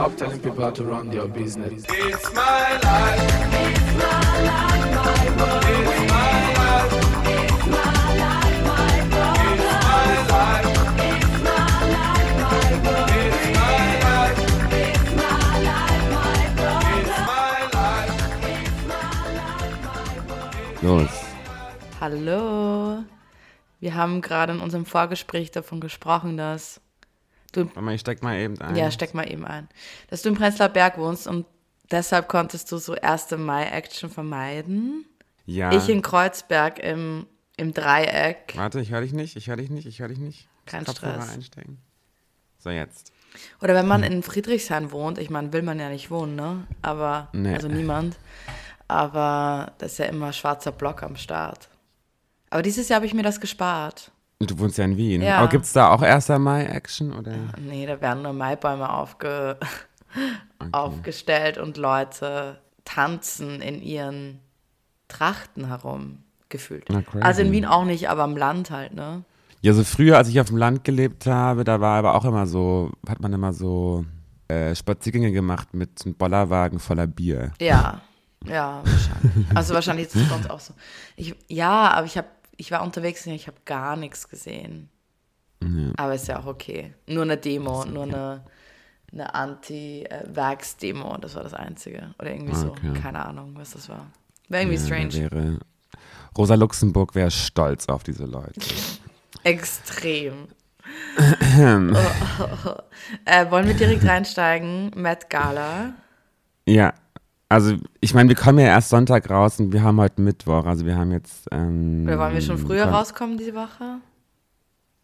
Stop telling people to run their business. It's my life. It's my life, my world. It's my life. It's. Hallo. Wir haben gerade in unserem Vorgespräch davon gesprochen, dass du, mal, ich steck mal eben ein. ja, steck mal eben ein, dass du im Prenzlauer Berg wohnst und deshalb konntest du so 1. Mai-Action vermeiden. Ja. Ich in Kreuzberg im, im Dreieck. Warte, ich höre dich nicht, ich höre dich nicht, ich höre dich nicht. Kein Kopfhörer Stress. einstecken. So, jetzt. Oder wenn man in Friedrichshain wohnt, ich meine, will man ja nicht wohnen, ne? Aber, Nee. also niemand. Aber das ist ja immer schwarzer Block am Start. Aber dieses Jahr habe ich mir das gespart. Du wohnst ja in Wien. Ja. Aber gibt es da auch 1. Mai-Action? Oder? Nee, da werden nur Maibäume aufge aufgestellt und Leute tanzen in ihren Trachten herum, gefühlt. Also in Wien auch nicht, aber am Land halt, ne? Ja, so früher, als ich auf dem Land gelebt habe, da war aber auch immer so, hat man immer so äh, Spaziergänge gemacht mit einem Bollerwagen voller Bier. Ja, ja, wahrscheinlich. Also wahrscheinlich ist es bei uns auch so. Ich, ja, aber ich habe, ich war unterwegs und ich habe gar nichts gesehen. Aber ist ja auch okay. Nur eine Demo, nur eine, eine Anti-Vax-Demo, das war das Einzige. Oder irgendwie so, Okay. keine Ahnung, was das war. War irgendwie Ja, strange. Wäre, Rosa Luxemburg wäre stolz auf diese Leute. Extrem. oh, oh, oh. Äh, wollen wir direkt reinsteigen? Met Gala. Ja, also ich meine, wir kommen ja erst Sonntag raus und wir haben heute Mittwoch. Also wir haben jetzt. Ähm, Oder wollen wir schon früher komm, rauskommen diese Woche?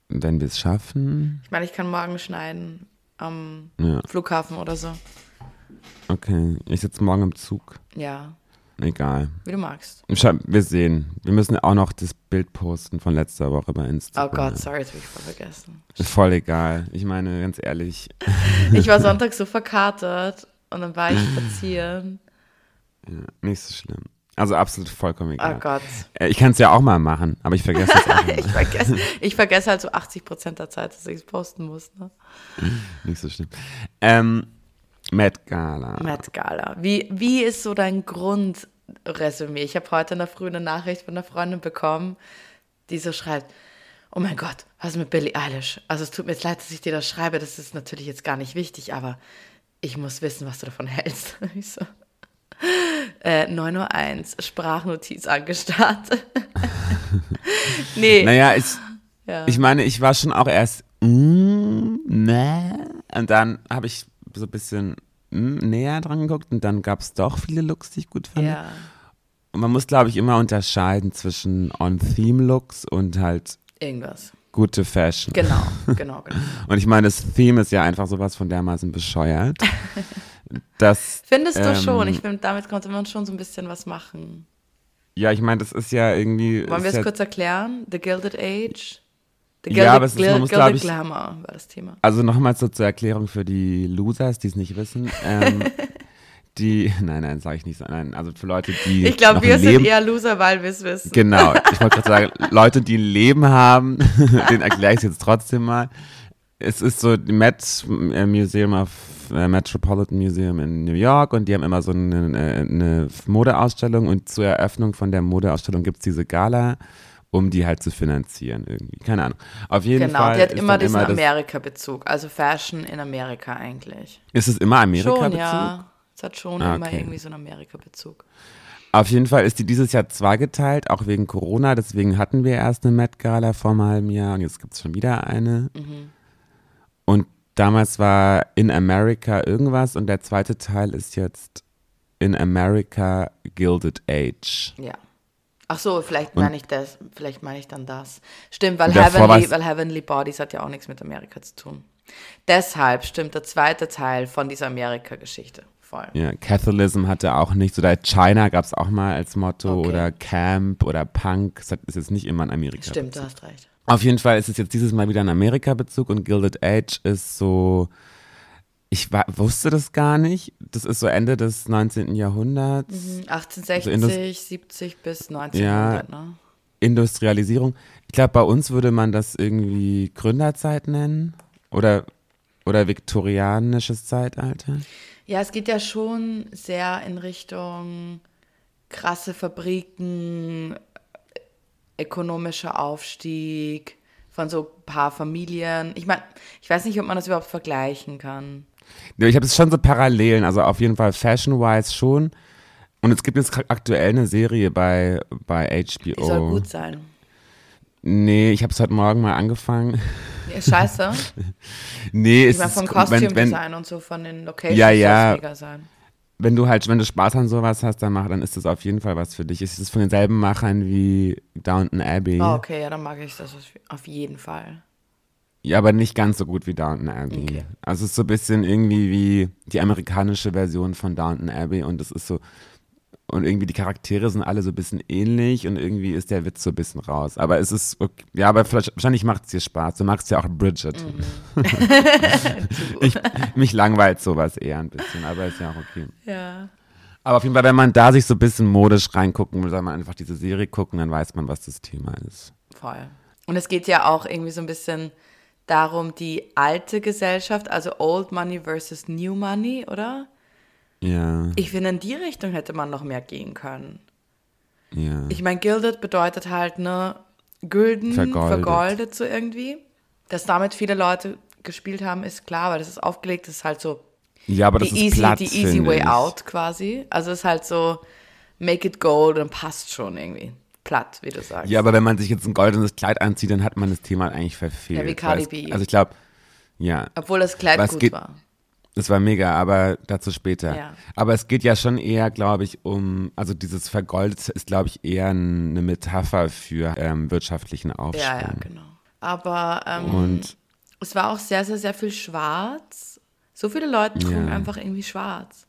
Wenn wir es schaffen. Ich meine, ich kann morgen schneiden am Ja, Flughafen oder so. okay. Ich sitze morgen im Zug. Ja, Egal. wie du magst. Wir sehen. Wir müssen auch noch das Bild posten von letzter Woche bei Oh Instagram. Gott, sorry, das habe ich voll vergessen. Voll egal. Ich meine, ganz ehrlich. Ich war Sonntag so verkatert und dann war ich spazieren. Ja, nicht so schlimm. Also absolut vollkommen egal. Oh Gott. Äh, Ich kann es ja auch mal machen, aber ich vergesse es auch Ich vergesse, ich vergesse halt so 80 Prozent der Zeit, dass ich es posten muss. Ne? Nicht so schlimm. Ähm, Met Gala. Met Gala. Wie, wie ist so dein Grundresümee? Ich habe heute in der Früh eine Nachricht von einer Freundin bekommen, die so schreibt, oh mein Gott, was ist mit Billie Eilish? Also es tut mir jetzt leid, dass ich dir das schreibe, das ist natürlich jetzt gar nicht wichtig, aber ich muss wissen, was du davon hältst. Ich so, äh, 9.01 Uhr, Sprachnotiz angestartet. nee. Naja, ich, ja. ich meine, ich war schon auch erst, mm, ne? Und dann habe ich so ein bisschen mm, näher dran geguckt und dann gab es doch viele Looks, die ich gut fand. ja. Und man muss, glaube ich, immer unterscheiden zwischen On-Theme-Looks und halt Irgendwas. gute Fashion. Genau, genau, genau. Und ich meine, das Theme ist ja einfach sowas von dermaßen bescheuert. dass, Findest du ähm, schon? Ich finde, damit konnte man schon so ein bisschen was machen. Ja, ich meine, das ist ja irgendwie. Wollen wir es ja, kurz erklären? The Gilded Age? The Ja, aber es ist- man muss, Gilded ich- Glamour war das Thema. Also nochmal so zur Erklärung für die Losers, die es nicht wissen. Ähm, die, nein, nein, sage ich nicht so. Nein, also für Leute, die. Ich glaube, wir sind eher Loser, weil wir es wissen. Genau, ich wollte gerade sagen, Leute, die ein Leben haben, den erkläre ich jetzt trotzdem mal. Es ist so die Met äh, Museum of Metropolitan Museum in New York und die haben immer so eine, äh, eine Modeausstellung und zur Eröffnung von der Modeausstellung gibt es diese Gala, um die halt zu finanzieren irgendwie. Keine Ahnung. Auf jeden Genau, Fall. die hat immer diesen Amerika-Bezug. Also Fashion in Amerika eigentlich. Ist es immer Amerika-Bezug? Ja. Es hat schon Ah, immer okay. irgendwie so einen Amerika-Bezug. Auf jeden Fall ist die dieses Jahr zweigeteilt, auch wegen Corona. Deswegen hatten wir erst eine Met Gala vor einem halben Jahr und jetzt gibt es schon wieder eine. Und damals war In America irgendwas und der zweite Teil ist jetzt In America Gilded Age. Ja. Ach so, vielleicht meine ich das, vielleicht meine ich dann das. Stimmt, weil Heavenly, weil Heavenly Bodies hat ja auch nichts mit Amerika zu tun. Deshalb stimmt der zweite Teil von dieser Amerika-Geschichte voll. Ja, Catholicism hatte auch nichts. Oder China gab es auch mal als Motto. Okay. Oder Camp oder Punk. Das ist jetzt nicht immer in Amerika. Stimmt, du hast recht. Auf jeden Fall ist es jetzt dieses Mal wieder ein Amerika-Bezug und Gilded Age ist so, ich wa- wusste das gar nicht. Das ist so Ende des 19. Jahrhunderts. Mhm. 1860, Indus- 70 bis 1900, ne? Industrialisierung. Ich glaube, bei uns würde man das irgendwie Gründerzeit nennen. Oder oder viktorianisches Zeitalter. Ja, es geht ja schon sehr in Richtung krasse Fabriken, ökonomischer Aufstieg von so ein paar Familien. Ich meine, ich weiß nicht, ob man das überhaupt vergleichen kann. Ja, Ich habe es schon so Parallelen, also auf jeden Fall fashion-wise schon. Und es gibt jetzt aktuell eine Serie bei, bei Die soll HBO. gut sein. Nee, ich habe es heute Morgen mal angefangen. Ist scheiße. Nee, Ich es meine, ist, vom wenn, wenn, Kostümdesign und so, von den Locations Ja, soll ja. es mega sein. Wenn du halt, wenn du Spaß an sowas hast, dann mach, dann ist das auf jeden Fall was für dich. Es ist von denselben Machern wie Downton Abbey. Oh, okay, ja, dann mag ich das auf jeden Fall. Ja, aber nicht ganz so gut wie Downton Abbey. Okay. Also es ist so ein bisschen irgendwie wie die amerikanische Version von Downton Abbey und es ist so und irgendwie die Charaktere sind alle so ein bisschen ähnlich und irgendwie ist der Witz so ein bisschen raus. Aber es ist okay. ja, aber vielleicht, wahrscheinlich macht es dir Spaß. Du magst ja auch Bridget. Mhm. ich, mich langweilt sowas eher ein bisschen, aber ist ja auch okay. Ja. Aber auf jeden Fall, wenn man da sich so ein bisschen modisch reingucken will, soll man einfach diese Serie gucken, dann weiß man, was das Thema ist. Voll. Und es geht ja auch irgendwie so ein bisschen darum, die alte Gesellschaft, also Old Money versus New Money, oder? Ja, Ich finde, in die Richtung hätte man noch mehr gehen können. ja. Ich meine, Gilded bedeutet halt, ne, Gülden, Vergoldet. vergoldet. so irgendwie. Dass damit viele Leute gespielt haben, ist klar, weil das ist aufgelegt, das ist halt so Ja, aber das die ist easy, Platz, die easy way ich. out quasi. Also es ist halt so, make it gold und passt schon irgendwie. Platt, wie du sagst. Ja, aber wenn man sich jetzt ein goldenes Kleid anzieht, dann hat man das Thema eigentlich verfehlt. Ja, wie Cardi B. Also ich glaube, ja, Obwohl das Kleid Was gut war. Es war mega, aber dazu später. Ja. Aber es geht ja schon eher, glaube ich, um, also dieses Vergoldete ist, glaube ich, eher eine Metapher für ähm, wirtschaftlichen Aufschwung. Ja, ja, genau. Aber ähm, Und es war auch sehr, sehr, sehr viel schwarz. So viele Leute trugen Ja. einfach irgendwie schwarz.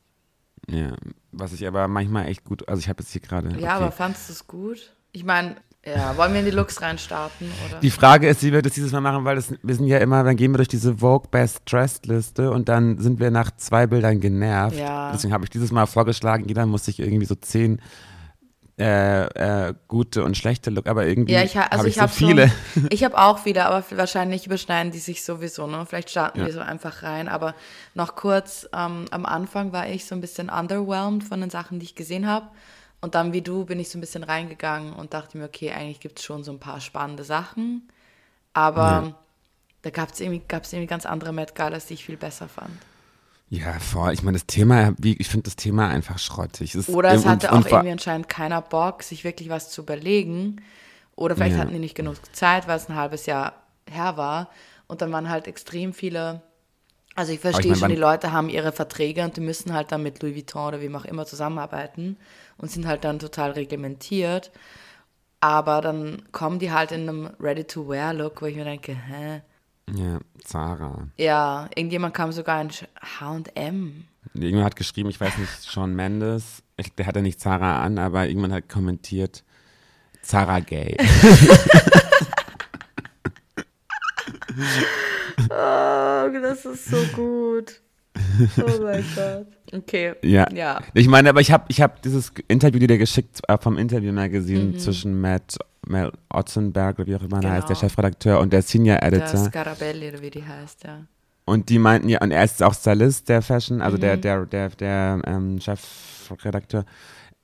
ja, was ich aber manchmal echt gut, also ich habe jetzt hier gerade. Ja, okay. aber fandest du es gut? Ich meine, ja, wollen wir in die Looks reinstarten? Oder? Die Frage ist, wie wir das dieses Mal machen, weil das, wir sind ja immer, dann gehen wir durch diese Vogue Best Dressed Liste und dann sind wir nach zwei Bildern genervt. Ja. Deswegen habe ich dieses Mal vorgeschlagen, jeder muss sich irgendwie so zehn äh, äh, gute und schlechte Look, aber irgendwie ja, ich, ha- also habe ich, ich, so viele. Schon, ich habe auch viele, aber wahrscheinlich überschneiden die sich sowieso. Ne? Vielleicht starten Ja. wir so einfach rein. Aber noch kurz, ähm, am Anfang war ich so ein bisschen underwhelmed von den Sachen, die ich gesehen habe. Und dann, wie du, bin ich so ein bisschen reingegangen und dachte mir, okay, eigentlich gibt es schon so ein paar spannende Sachen. Aber Ja. da gab es irgendwie, gab's irgendwie ganz andere Met Galas, die ich viel besser fand. Ja, voll. Ich meine, das Thema, ich finde das Thema einfach schrottig. Es Oder es hatte auch irgendwie anscheinend keiner Bock, sich wirklich was zu überlegen. Oder vielleicht Ja. hatten die nicht genug Zeit, weil es ein halbes Jahr her war. Und dann waren halt extrem viele. Also ich verstehe meine, schon, wann- die Leute haben ihre Verträge und die müssen halt dann mit Louis Vuitton oder wem auch immer zusammenarbeiten und sind halt dann total reglementiert. Aber dann kommen die halt in einem Ready-to-Wear-Look, wo ich mir denke, hä? Ja, Zara. Ja, irgendjemand kam sogar in H&M. Irgendjemand hat geschrieben, ich weiß nicht, Sean Mendes, ich, der hat ja nicht Zara an, aber irgendwann hat kommentiert, Zara gay. Oh, das ist so gut. Oh mein Gott. Okay. Ja. Ja. Ich meine, aber ich habe ich hab dieses Interview dir geschickt äh, vom Interview Magazine Mhm. zwischen Matt, Mel Otzenberg, oder wie auch immer er Genau. heißt, der Chefredakteur und der Senior Der Editor. Scarabelli, oder wie die heißt, ja. Und die meinten ja, und er ist auch Stylist der Fashion, also Mhm. der, der, der, der ähm, Chefredakteur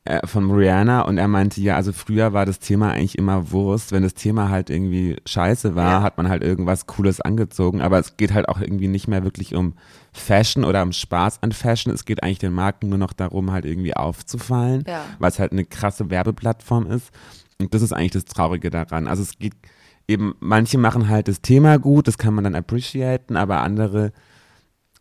äh, von Rihanna und er meinte, ja, also früher war das Thema eigentlich immer Wurst. Wenn das Thema halt irgendwie scheiße war, Ja. hat man halt irgendwas Cooles angezogen, aber es geht halt auch irgendwie nicht mehr wirklich um Fashion oder um Spaß an Fashion. Es geht eigentlich den Marken nur noch darum, halt irgendwie aufzufallen, Ja. weil es halt eine krasse Werbeplattform ist. Und das ist eigentlich das Traurige daran. Also es geht eben, manche machen halt das Thema gut, das kann man dann appreciaten, aber andere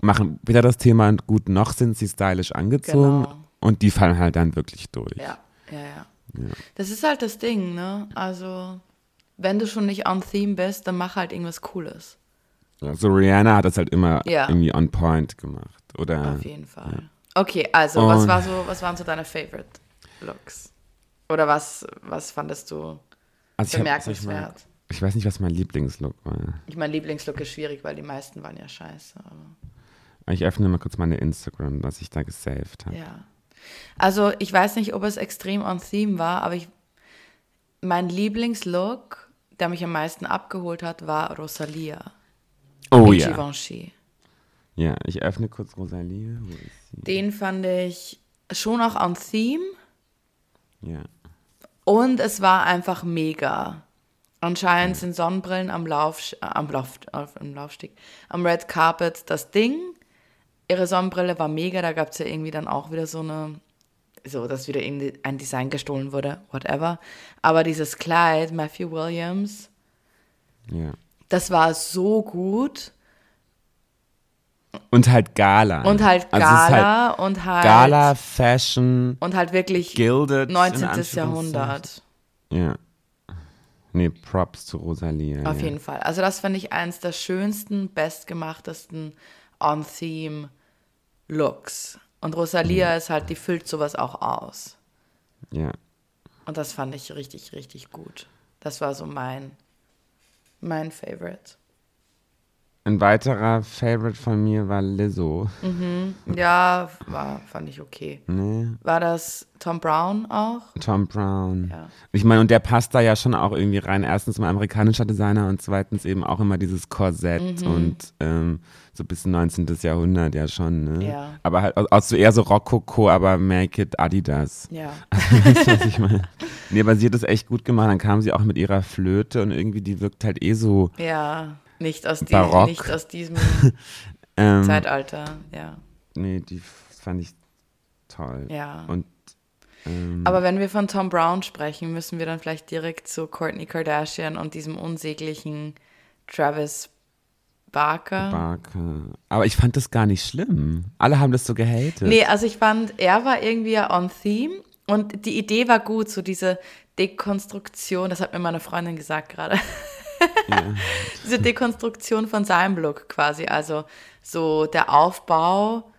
machen weder das Thema gut, noch sind sie stylisch angezogen Genau. Und die fallen halt dann wirklich durch. Ja, ja, ja. Das ist halt das Ding, ne? Also, wenn du schon nicht on theme bist, dann mach halt irgendwas Cooles. So Rihanna hat das halt immer Ja. irgendwie on point gemacht. Oder Auf jeden Fall. Okay, also, was, war so, was waren so deine Favorite Looks? Oder was, was fandest du also ich, hab, soll ich, bemerkenswert? ich weiß nicht, was mein Lieblingslook war. Ich mein Lieblingslook ist schwierig, weil die meisten waren ja scheiße. Ich öffne mal kurz meine Instagram, was ich da gesaved habe. Ja. Also ich weiß nicht, ob es extrem on theme war, aber ich, mein Lieblingslook, der mich am meisten abgeholt hat, war Rosalia. Oh ja. Givenchy. Ja, ich öffne kurz sie? Den fand ich schon auch on theme Ja. und es war einfach mega. Anscheinend sind Sonnenbrillen am Lauf, äh, am Lauf, auf, am Laufsteg, am Red Carpet das Ding. Ihre Sonnenbrille war mega, da gab es ja irgendwie dann auch wieder so eine, so, dass wieder ein Design gestohlen wurde, whatever. Aber dieses Kleid, Matthew Williams, Ja. das war so gut. Und halt Gala. Und halt Also ist Gala und halt Gala, Fashion, und halt wirklich Gilded. in 19. Anführungszeichen. Jahrhundert. Ja. Nee, Props zu Rosalie. Auf ja. jeden Fall. Also das finde ich eins der schönsten, bestgemachtesten On-Theme-Looks. Und Rosalia ist halt, die füllt sowas auch aus. Ja. Und das fand ich richtig, richtig gut. Das war so mein, mein Favorite. Ein weiterer Favorite von mir war Lizzo. Ja, war, fand ich okay. Nee, War das Tom Brown auch? Tom Brown. Ja. Ich meine, und der passt da ja schon auch irgendwie rein. Erstens mal amerikanischer Designer und zweitens eben auch immer dieses Korsett Mhm. und ähm, so bis 19. Jahrhundert ja schon. Ne? Ja. Aber halt auch so eher so Rococo, aber Make It Adidas. Ja. weißt du, was ich meine? Nee, aber sie hat das echt gut gemacht. Dann kam sie auch mit ihrer Flöte und irgendwie die wirkt halt eh so. Ja, nicht aus, die, Barock. nicht aus diesem Ähm, Zeitalter. Ja. nee, die fand ich toll. Ja. Und ähm, Aber wenn wir von Tom Brown sprechen, müssen wir dann vielleicht direkt zu Kourtney Kardashian und diesem unsäglichen Travis Barker. Barker. Aber ich fand das gar nicht schlimm. Alle haben das so gehatet. Nee, also ich fand, er war irgendwie ja on theme und die Idee war gut, so diese Dekonstruktion, das hat mir meine Freundin gesagt gerade. diese Dekonstruktion von seinem Look quasi, also so der Aufbau,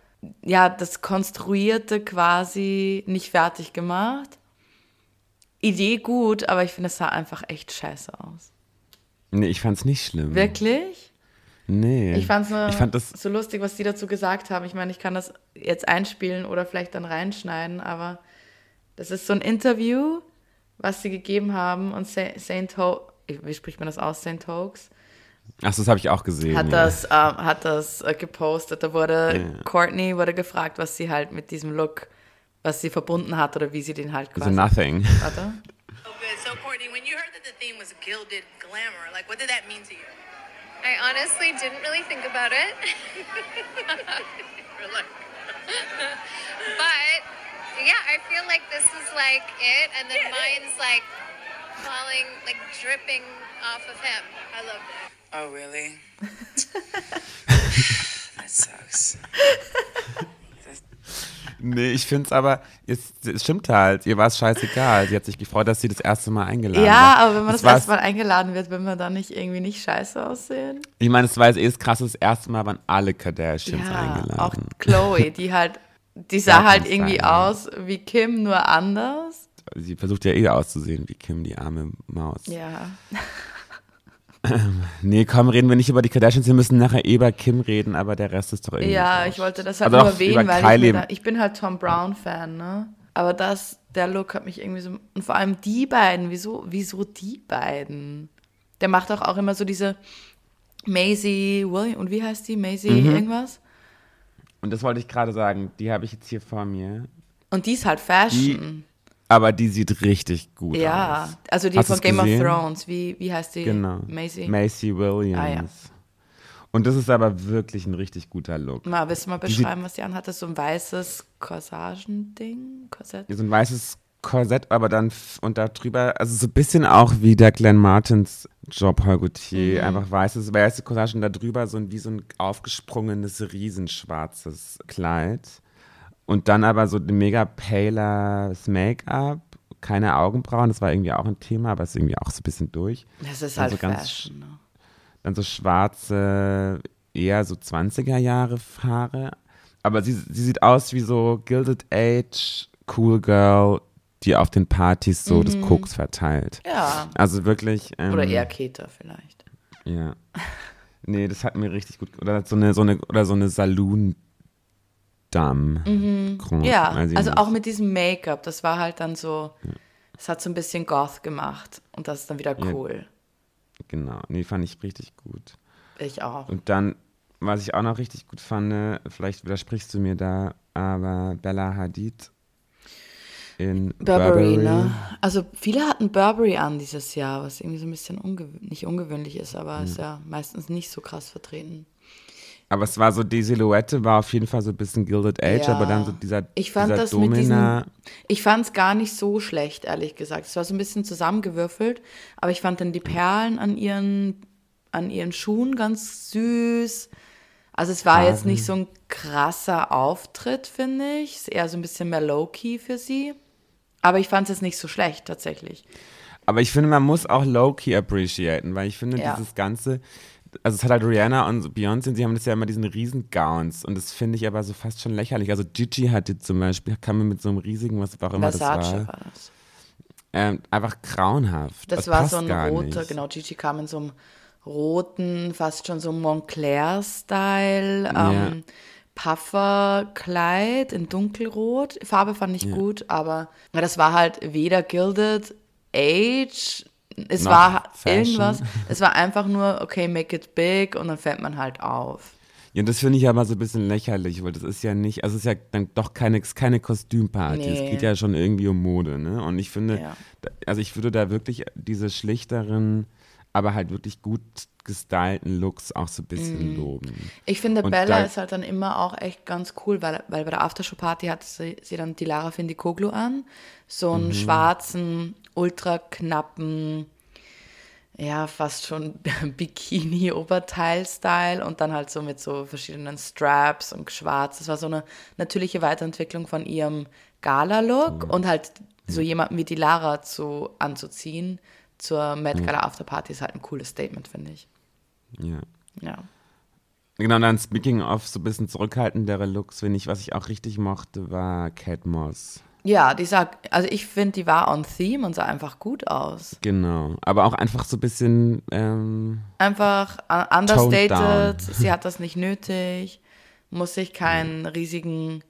ja, das Konstruierte quasi nicht fertig gemacht. Idee gut, aber ich finde, es sah einfach echt scheiße aus. Nee, ich fand's nicht schlimm. Wirklich? Nee. Ich fand es nur Ich fand das. so lustig, was die dazu gesagt haben. Ich meine, ich kann das jetzt einspielen oder vielleicht dann reinschneiden, aber das ist so ein Interview, was sie gegeben haben und Sa- Saint Ho wie spricht man das aus, Saint Hoax, Ach, das habe ich auch gesehen. hat ja. das, ähm, hat das äh, gepostet. Da wurde Ja. Courtney wurde gefragt, was sie halt mit diesem Look, was sie verbunden hat oder wie sie den halt So quasi. nothing. Warte. So good. So, Courtney, when you heard that the theme was gilded glamour, like, what did that mean to you? I honestly didn't really think about it. But yeah, I feel like this is like it, and then mine's like falling, like dripping off of him. I love that. Oh, really? that sucks. Nee, ich finde es aber, es, es stimmt halt, ihr war es scheißegal. Sie hat sich gefreut, dass sie das erste Mal eingeladen Ja, war. aber wenn man das, war's- erste Mal eingeladen wird, will man dann nicht irgendwie nicht scheiße aussehen? Ich meine, es war jetzt eh das krasse, das erste Mal waren alle Kardashians Ja, eingeladen. auch Chloe, die halt, die sah Gar halt irgendwie Style. aus wie Kim, nur anders. Sie versucht ja eh auszusehen wie Kim, die arme Maus. Ja. Nee, komm, reden wir nicht über die Kardashians, wir müssen nachher eh über Kim reden, aber der Rest ist doch irgendwie. Ja, wurscht. ich wollte das halt Also nur erwähnen, weil ich, da, ich bin halt Tom Brown-Fan, ne? Aber das, der Look hat mich irgendwie so. Und vor allem die beiden, wieso, wieso die beiden? Der macht doch auch immer so diese Maisie William, und wie heißt die? Maisie Mhm. irgendwas? Und das wollte ich gerade sagen, die habe ich jetzt hier vor mir. Und die ist halt Fashion. Aber die sieht richtig gut ja, aus. also die Hast von Game gesehen? of Thrones. Wie, wie heißt die? Genau. Maisie. Macy Williams. Ah, ja. Und das ist aber wirklich ein richtig guter Look. Mal, willst du mal Die beschreiben, was die anhatte? So ein weißes Corsagending? Korsett? So ein weißes Korsett, aber dann und da drüber, also so ein bisschen auch wie der Glenn Martins Job Paul Gaultier. Mhm. Einfach weißes, weiße Corsage und da drüber so ein, wie so ein aufgesprungenes, riesenschwarzes Kleid. Und dann aber so ein mega paler Make-up, keine Augenbrauen, das war irgendwie auch ein Thema, aber ist irgendwie auch so ein bisschen durch. Das ist Also halt ganz Fashion. Ne? Dann so schwarze, eher so 20er Jahre Haare. Aber sie, sie sieht aus wie so Gilded Age, Cool Girl, die auf den Partys so das Koks verteilt. Ja. Also wirklich. Ähm, Mhm. Oder eher Keter vielleicht. Ja. Nee, das hat mir richtig gut. Oder so eine, so eine, oder so eine Saloon. Dame. Mhm. Grand, Ja, also auch mit diesem Make-up, das war halt dann so, es hat so ein bisschen Goth gemacht und das ist dann wieder Ja. cool. Genau. Nee, fand ich richtig gut. Ich auch. Und dann, was ich auch noch richtig gut fand, vielleicht widersprichst du mir da, aber Bella Hadid in Burberry, ne? Also viele hatten Burberry an dieses Jahr, was irgendwie so ein bisschen ungew nicht ungewöhnlich ist, aber ist ja meistens nicht so krass vertreten. Aber es war so, die Silhouette war auf jeden Fall so ein bisschen Gilded Age, Ja. aber dann so dieser, Ich fand dieser das mit Domina. diesen, ich fand es gar nicht so schlecht, ehrlich gesagt. Es war so ein bisschen zusammengewürfelt, aber ich fand dann die Perlen an ihren, an ihren Schuhen ganz süß. Also es war jetzt nicht so ein krasser Auftritt, finde ich. Es ist eher so ein bisschen mehr low-key für sie. Aber ich fand es jetzt nicht so schlecht, tatsächlich. Aber ich finde, man muss auch low-key appreciaten, weil ich finde, Ja. dieses ganze, also es hat halt Rihanna und Beyoncé, sie haben das ja immer diesen riesen Gowns und das finde ich aber so fast schon lächerlich. Also Gigi hatte zum Beispiel, kam mir mit so einem riesigen, was auch immer Versace das war, war das. ähm, einfach grauenhaft. Das, war passt so ein roter, genau, Gigi kam in so einem roten, fast schon so Montclair-Style, Ja. ähm, Pufferkleid in dunkelrot. Farbe fand ich gut, aber ja, das war halt weder Gilded Age, es war Fashion. irgendwas, es war einfach nur, okay, make it big und dann fällt man halt auf. Ja, das finde ich aber so ein bisschen lächerlich, weil das ist ja nicht, also es ist ja dann doch keine, es keine Kostümparty. Es Nee. geht ja schon irgendwie um Mode, ne? Und ich finde, Ja. also ich würde da wirklich diese schlichteren, aber halt wirklich gut gestylten Looks auch so ein bisschen Mhm. loben. Ich finde, Und Bella da- ist halt dann immer auch echt ganz cool, weil, weil bei der Aftershow-Party hatte sie, sie dann die Lara Findikoglu an. So Mhm. einen schwarzen, ultra knappen, ja, fast schon Bikini-Oberteil-Style und dann halt so mit so verschiedenen Straps und schwarz. Das war so eine natürliche Weiterentwicklung von ihrem Gala-Look und halt so jemanden wie die Lara zu, anzuziehen zur Met Gala Afterparty ist halt ein cooles Statement, finde ich. Ja. Ja. Genau, dann speaking of so ein bisschen zurückhaltendere Looks, finde ich, was ich auch richtig mochte, war Cat Moss. Ja, die sah, also ich finde, die war on theme und sah einfach gut aus. Genau. Aber auch einfach so ein bisschen, ähm, Einfach understated, sie hat das nicht nötig, muss sich keinen riesigen,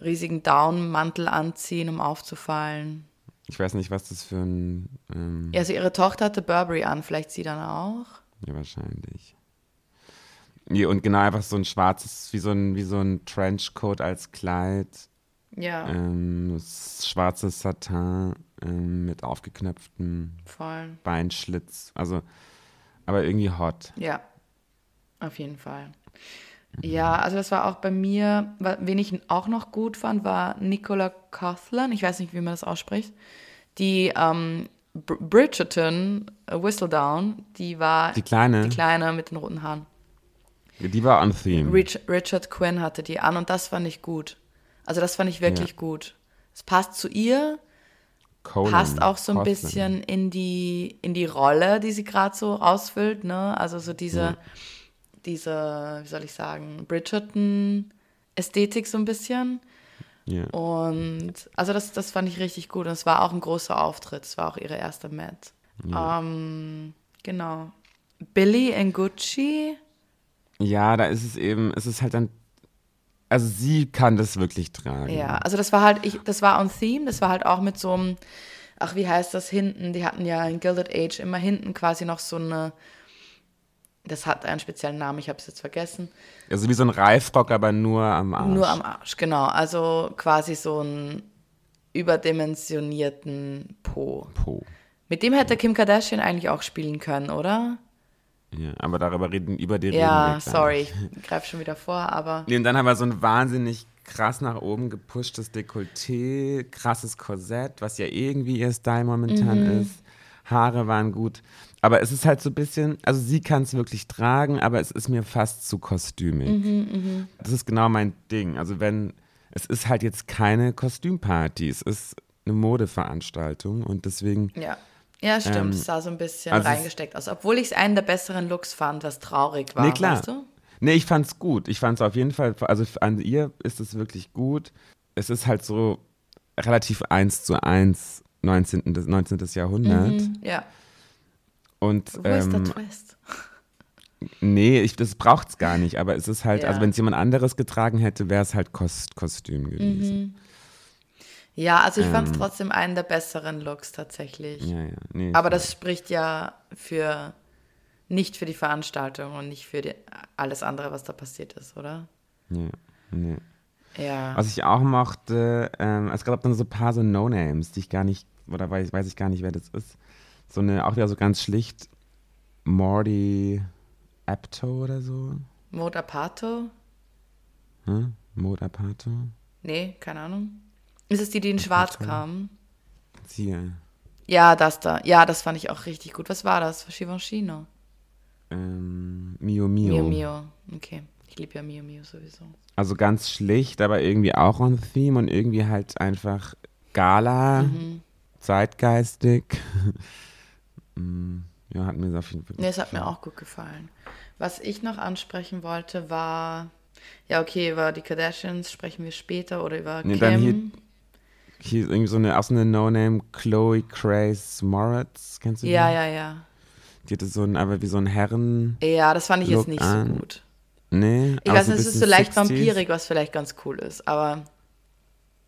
riesigen Down-Mantel anziehen, um aufzufallen. ich weiß nicht, was das für ein, ähm, Ja, also ihre Tochter hatte Burberry an, vielleicht sie dann auch. Ja, wahrscheinlich. Nee, und genau einfach so ein schwarzes, wie so ein, wie so ein Trenchcoat als Kleid, Ja, ähm, schwarzes Satin ähm, mit aufgeknöpftem voll. Beinschlitz. Also, aber irgendwie hot. Ja, auf jeden Fall. Ja, also das war auch bei mir, wen ich auch noch gut fand, war Nicola Coughlan. Ich weiß nicht, wie man das ausspricht. Die ähm, Br Bridgerton, äh, Whistledown, die war Die Kleine? die Kleine mit den roten Haaren. Die war on theme. Rich, Richard Quinn hatte die an und das fand ich gut. Also das fand ich wirklich Ja. gut. Es passt zu ihr, Colin, passt auch so ein Coughlin. bisschen in die, in die Rolle, die sie gerade so ausfüllt, ne? Also so diese, diese, wie soll ich sagen, Bridgerton-Ästhetik so ein bisschen. Ja. Und also das, das fand ich richtig gut. Und es war auch ein großer Auftritt. Es war auch ihre erste Met. Ähm, genau. Billy in Gucci. ja, da ist es eben, es ist halt dann, also sie kann das wirklich tragen. Ja, also das war halt, ich, das war on theme, das war halt auch mit so einem, ach, wie heißt das hinten? Die hatten ja in Gilded Age immer hinten quasi noch so eine, das hat einen speziellen Namen, ich habe es jetzt vergessen. Also wie so ein Reifrock, aber nur am Arsch. Nur am Arsch, genau. Also quasi so einen überdimensionierten Po. Po. Mit dem hätte Kim Kardashian eigentlich auch spielen können, oder? Ja, aber darüber reden, über die reden wir Ja, sorry, ich greife schon wieder vor, aber Nee, und dann haben wir so ein wahnsinnig krass nach oben gepushtes Dekolleté, krasses Korsett, was ja irgendwie ihr Style momentan Mhm. ist. Haare waren gut. Aber es ist halt so ein bisschen, also sie kann es wirklich tragen, aber es ist mir fast zu kostümig. Mhm, Das ist genau mein Ding. Also wenn, es ist halt jetzt keine Kostümparty, es ist eine Modeveranstaltung und deswegen, ja. Ja, stimmt, Ähm, es sah so ein bisschen also es- reingesteckt aus. Obwohl ich es einen der besseren Looks fand, was traurig war, nee klar. weißt du? Nee, ich fand's gut. Ich fand's auf jeden Fall, also an ihr ist es wirklich gut. Es ist halt so relativ eins zu eins 19. des- 19. Jahrhundert. Mhm, ja. Und Wo ist der ähm, Twist? nee, ich, das braucht's gar nicht. Aber es ist halt, Ja. also wenn es jemand anderes getragen hätte, wäre es halt Kost, Kostüm gewesen. Ja, also ich fand es ähm, trotzdem einen der besseren Looks tatsächlich. Ja, ja. Nee, Aber das spricht ja für nicht für die Veranstaltung und nicht für die alles andere, was da passiert ist, oder? Ja, nee. Ja. Was ich auch mochte, ähm, es gab dann so ein paar so No-Names, die ich gar nicht, oder weiß, weiß ich gar nicht, wer das ist. So eine, auch wieder so ganz schlicht, Morty Apto oder so. Mode Apato? Hm? Mode Apato. Nee, keine Ahnung. Ist es die, die in Schwarz kam? Siehe. Ja, das da. Ja, das fand ich auch richtig gut. Was war das? Givenchy? Ähm, Mio Mio. Mio Mio. Okay. Ich liebe ja Mio Mio sowieso. Also ganz schlicht, aber irgendwie auch on theme und irgendwie halt einfach Gala, Mhm. zeitgeistig. Mm, ja, hat mir auf jeden Fall. Nee, es hat mir auch gut gefallen. Was ich noch ansprechen wollte, war. Ja, okay, über die Kardashians sprechen wir später oder über Nee, Kim. Hier- ist irgendwie so eine, auch so eine No-Name, Chloe Grace Moritz, kennst du die? ja, ja, ja. Die hatte so ein, aber wie so ein Herren. Ja, das fand ich Look jetzt nicht an. so gut. Nee, Ich aber weiß nicht, es ist so leicht 60s. vampirig, was vielleicht ganz cool ist, aber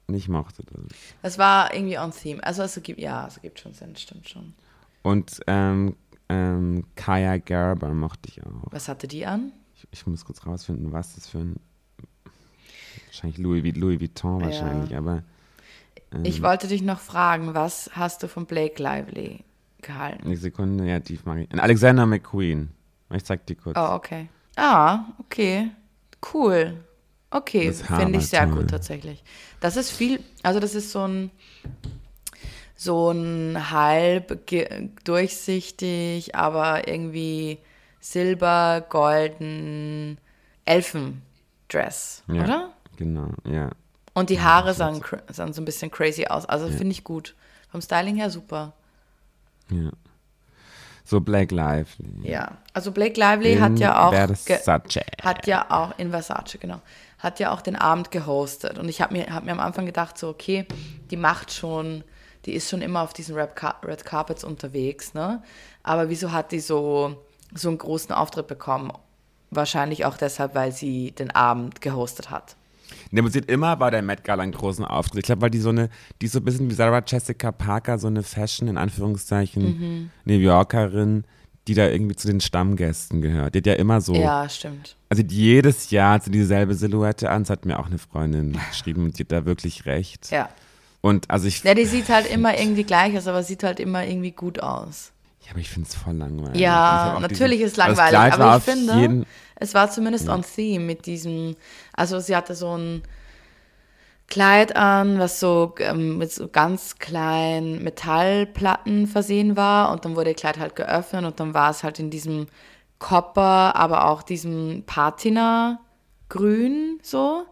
Ich mochte das. es war irgendwie on theme. Also es gibt, ja, es gibt schon Sinn, stimmt schon. Und ähm, ähm, Kaya Gerber mochte ich auch. Was hatte die an? Ich, ich muss kurz rausfinden, was das für ein. Wahrscheinlich Louis, Louis Vuitton wahrscheinlich, aber. Ähm, Ich wollte dich noch fragen, was hast du von Blake Lively gehalten? Eine Sekunde, ja, die mag ich. Alexander McQueen. Ich zeig die kurz. Oh, okay. Ah, okay. Cool. Okay, finde ich sehr gut tatsächlich. Das ist viel, also das ist so ein so ein halb durchsichtig, aber irgendwie silber, golden Elfendress, Ja, oder? Genau, ja. Und die Haare sahen, cra- sahen so ein bisschen crazy aus. Also finde ich gut. Vom Styling her super. ja. So Black Lively. Ja. Also Blake Lively hat ja auch Versace. hat ja auch in Versace, genau, hat ja auch den Abend gehostet. Und ich habe mir, hab mir am Anfang gedacht, so, okay, die macht schon, die ist schon immer auf diesen Red Carpets unterwegs, ne? Aber wieso hat die so, so einen großen Auftritt bekommen? Wahrscheinlich auch deshalb, weil sie den Abend gehostet hat. Ne, aber sie hat immer bei der Met Gala einen großen Auftritt. Ich glaube, weil die so eine, die ist so ein bisschen wie Sarah Jessica Parker, so eine Fashion, in Anführungszeichen, Mhm. New Yorkerin, die da irgendwie zu den Stammgästen gehört. Die hat ja immer so, Ja, stimmt. also jedes Jahr hat sie dieselbe Silhouette an. Das hat mir auch eine Freundin geschrieben und die hat da wirklich recht. Ja. Und also ich, Ja, die sieht halt immer irgendwie gleich aus, aber sieht halt immer irgendwie gut aus. ja, aber ich finde es voll langweilig. Ja, natürlich diesen- ist langweilig, aber ich finde, jeden- es war zumindest on theme mit diesem, also sie hatte so ein Kleid an, was so ähm, mit so ganz kleinen Metallplatten versehen war und dann wurde ihr Kleid halt geöffnet und dann war es halt in diesem Copper, aber auch diesem Patina-Grün so.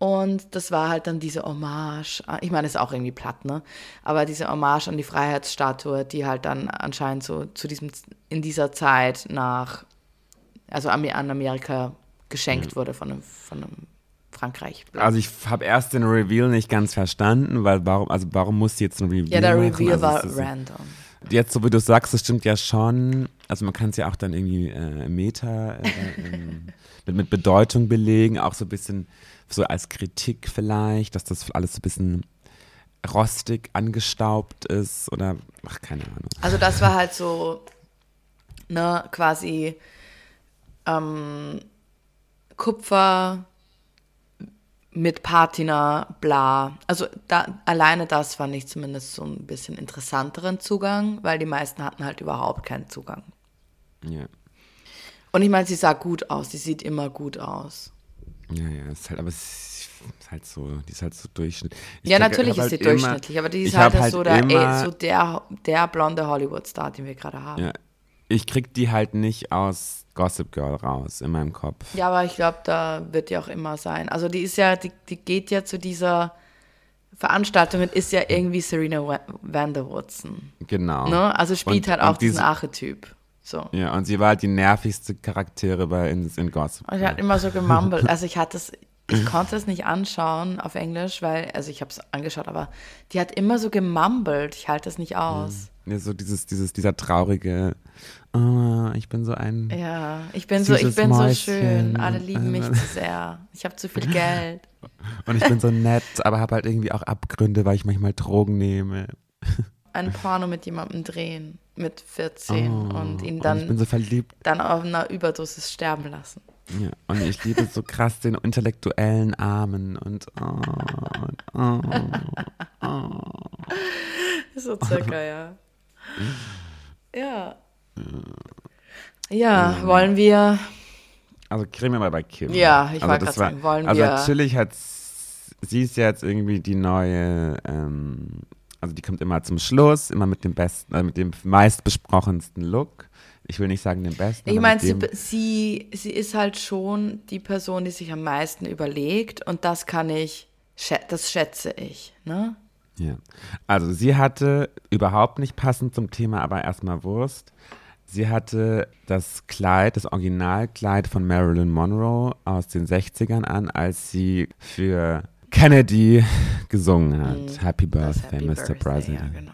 Und das war halt dann diese Hommage, ah, ich meine, ist auch irgendwie platt, ne? Aber diese Hommage an die Freiheitsstatue, die halt dann anscheinend so zu diesem, in dieser Zeit nach, also an Amerika geschenkt wurde von einem, von einem Frankreich. Also ich habe erst den Reveal nicht ganz verstanden, weil warum, also warum muss jetzt ein Reveal ja, der machen? Reveal also war random. Jetzt, so wie du sagst, das stimmt ja schon. Also man kann es ja auch dann irgendwie äh, Meta äh, mit, mit Bedeutung belegen, auch so ein bisschen so als Kritik vielleicht, dass das alles so ein bisschen rostig angestaubt ist oder ach keine Ahnung. Also das war halt so, ne, quasi ähm, Kupfer mit Patina, bla. Also da, alleine das fand ich zumindest so ein bisschen interessanteren Zugang, weil die meisten hatten halt überhaupt keinen Zugang. Ja, Und ich meine, sie sah gut aus, sie sieht immer gut aus. ja, ja, ist halt, aber es ist halt so, die ist halt so durchschnittlich. Ich ja, sag, natürlich ist sie halt immer- durchschnittlich, aber die ist halt, hab so, der, ey, so der, der blonde Hollywood-Star, den wir gerade haben. Ja, ich krieg die halt nicht aus Gossip Girl raus in meinem Kopf. Ja, aber ich glaube, da wird die auch immer sein. Also die ist ja, die, die geht ja zu dieser Veranstaltung und ist ja irgendwie Serena Wa- van der Woodson. Genau. Ne? Also spielt Und- halt auch diese- diesen Archetyp. So. Ja, und sie war halt die nervigste Charaktere bei in, in Gossip. Und ich hat immer so gemumbled. Also ich hatte es, ich konnte es nicht anschauen auf Englisch, weil, also ich habe es angeschaut, aber die hat immer so gemumbled. Ich halte es nicht aus. Ja, so dieses, dieses, dieser traurige, oh, ich bin so ein. Ja, ich bin so, ich bin so Mäuschen. schön. Alle lieben mich Also- zu sehr. Ich habe zu viel Geld. Und ich bin so nett, aber habe halt irgendwie auch Abgründe, weil ich manchmal Drogen nehme. Ein Porno mit jemandem drehen mit 14 Oh, und ihn und dann bin so dann auf einer Überdosis sterben lassen. Ja, und ich liebe so krass den intellektuellen Armen und oh, und oh. So circa, ja. Ja. Ja, wollen wir. Also kriegen wir mal bei Kim. Ja, ich also wollte das gerade sagen, wollen also wir- natürlich hat sie ist jetzt irgendwie die neue, ähm, also die kommt immer zum Schluss, immer mit dem besten, äh, mit dem meistbesprochensten Look. Ich will nicht sagen den besten. Ich meine, sie, sie, sie ist halt schon die Person, die sich am meisten überlegt und das kann ich, das schätze ich. Ne? Ja. Also sie hatte überhaupt nicht passend zum Thema, aber erstmal Wurst. Sie hatte das Kleid, das Originalkleid von Marilyn Monroe aus den 60ern an, als sie für Kennedy gesungen hat. Happy Mhm. Das Birthday, Happy Mr. Birthday, President. Ja, genau.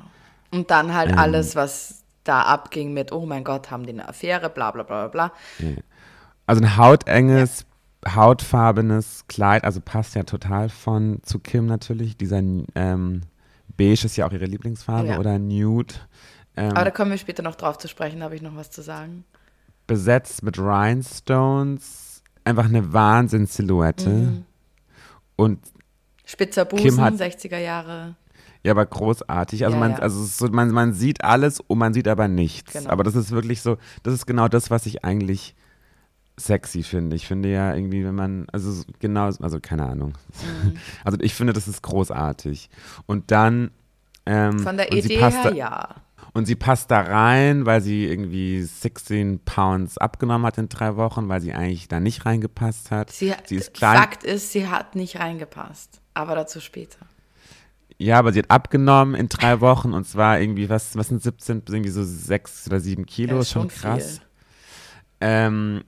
Und dann halt Ähm. alles, was da abging mit, oh mein Gott, haben die eine Affäre, bla bla bla bla. Also ein hautenges, hautfarbenes Kleid, also passt ja total von zu Kim natürlich. Dieser ähm, Beige ist ja auch ihre Lieblingsfarbe Ja. oder Nude. Ähm, Aber da kommen wir später noch drauf zu sprechen, da habe ich noch was zu sagen. besetzt mit Rhinestones. Einfach eine Wahnsinns-Silhouette. Mhm. Und Spitzer Busen, Kim hat- 60er Jahre. ja, aber großartig. Also, Ja, man, ja. also so, man, man sieht alles und man sieht aber nichts. Genau. Aber das ist wirklich so, das ist genau das, was ich eigentlich sexy finde. Ich finde ja irgendwie, wenn man, also so genau, also keine Ahnung. Mhm. Also ich finde, das ist großartig. Und dann ähm, Von der Idee her, ja. Und sie passt da rein, weil sie irgendwie 16 Pounds abgenommen hat in drei Wochen, weil sie eigentlich da nicht reingepasst hat. Sie, ist klein. Fakt ist, sie hat nicht reingepasst. Aber dazu später. Ja, aber sie hat abgenommen in drei Wochen und zwar irgendwie, was, was sind 17, irgendwie so sechs oder sieben Kilo, Ja, ist schon schon krass. Ähm,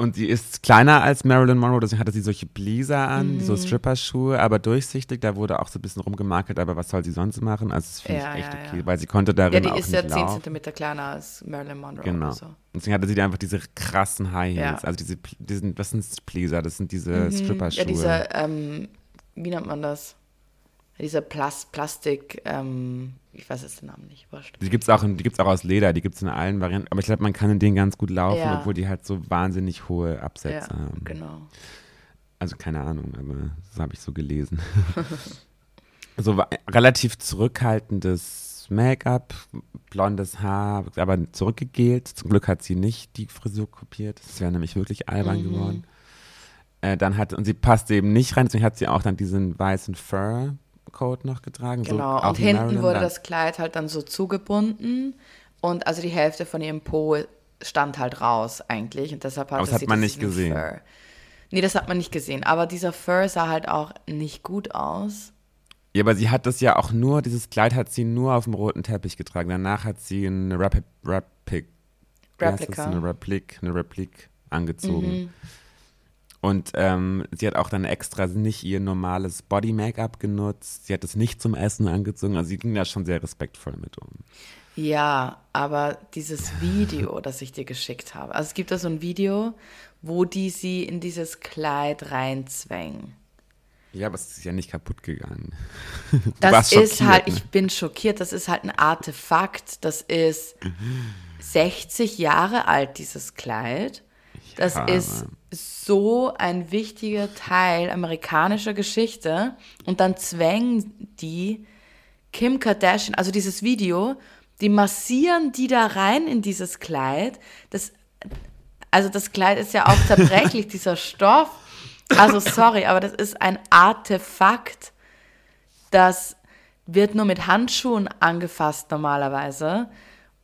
und sie ist kleiner als Marilyn Monroe, deswegen hatte sie solche Bleaser an, Mhm. so Stripperschuhe, aber durchsichtig. Da wurde auch so ein bisschen rumgemakelt, aber was soll sie sonst machen? Also, das finde Ja, ich echt ja, okay, ja. weil sie konnte darin Ja, die auch ist nicht ja 10 laufen. Zentimeter kleiner als Marilyn Monroe. Genau. Oder so. Deswegen hatte sie einfach diese krassen High Heels. Also diese, diesen, was sind Pleaser? Das sind diese Stripperschuhe. Ja, dieser, ähm, wie nennt man das? Dieser Plas Plastik, ähm, ich weiß jetzt den Namen nicht, wurscht. die gibt es auch, in- die gibt's auch aus Leder, die gibt es in allen Varianten. Aber ich glaube, man kann in denen ganz gut laufen, Ja. obwohl die halt so wahnsinnig hohe Ja, Absätze haben. genau. Also keine Ahnung, aber das habe ich so gelesen. so relativ zurückhaltendes Make-up, blondes Haar, aber zurückgegelt. Zum Glück hat sie nicht die Frisur kopiert. Das wäre nämlich wirklich albern Mhm. geworden. Äh, dann hat, und sie passte eben nicht rein, deswegen hat sie auch dann diesen weißen Fur-Coat noch getragen. so Genau. auch und hinten wurde das Kleid halt dann so zugebunden und also die Hälfte von ihrem Po stand halt raus eigentlich und deshalb hatte Aber das hat sie man nicht gesehen. Fur. Nee, das hat man nicht gesehen, aber dieser Fur sah halt auch nicht gut aus. Ja, aber sie hat das ja auch nur, dieses Kleid hat sie nur auf dem roten Teppich getragen. Danach hat sie eine Rapid, Rapid? Replika. eine Replik, eine Replik angezogen. Mhm. Und ähm, sie hat auch dann extra nicht ihr normales Body-Make-up genutzt. Sie hat es nicht zum Essen angezogen. Also sie ging da schon sehr respektvoll mit um. Ja, aber dieses Video, das ich dir geschickt habe, also es gibt da so ein Video, wo die sie in dieses Kleid reinzwängen. Ja, aber es ist ja nicht kaputt gegangen. Das ist halt, ne? ich bin schockiert, das ist halt ein Artefakt. Das ist 60 Jahre alt, dieses Kleid. Das Ja, ist so ein wichtiger Teil amerikanischer Geschichte. Und dann zwängen die Kim Kardashian, also dieses Video, die massieren die da rein in dieses Kleid. Das, also das Kleid ist ja auch zerbrechlich, dieser Stoff. Also sorry, aber das ist ein Artefakt. Das wird nur mit Handschuhen angefasst normalerweise.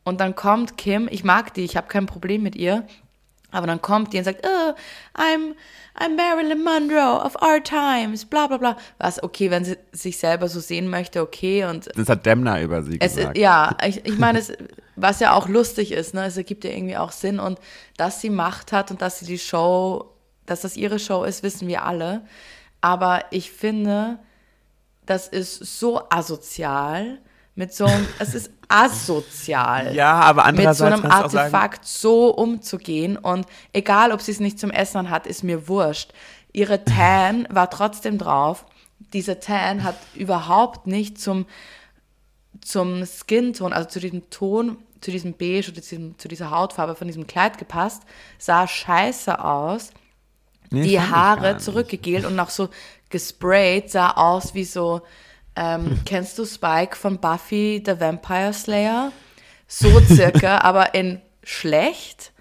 Und dann kommt Kim, ich mag die, ich habe kein Problem mit ihr, aber dann kommt die und sagt, oh, I'm, I'm Marilyn Monroe of our times, bla bla bla. Was, okay, wenn sie sich selber so sehen möchte, okay. Und Das hat Demner über sie es gesagt. ist, ja, ich, ich meine, es, was ja auch lustig ist, ne, es ergibt ja irgendwie auch Sinn und dass sie Macht hat und dass sie die Show, dass das ihre Show ist, wissen wir alle. Aber ich finde, das ist so asozial mit so einem, es ist asozial. Ja, aber Mit so andererseits einem Artefakt so umzugehen und egal, ob sie es nicht zum Essen hat, ist mir wurscht. Ihre Tan war trotzdem drauf. Diese Tan hat überhaupt nicht zum zum Skin-Ton, also zu diesem Ton, zu diesem Beige oder zu, diesem, zu dieser Hautfarbe von diesem Kleid gepasst, sah scheiße aus. Nee, die Haare zurückgegelt und noch so gesprayt, sah aus wie so, ähm, kennst du Spike von Buffy the Vampire Slayer? So circa, aber in schlecht.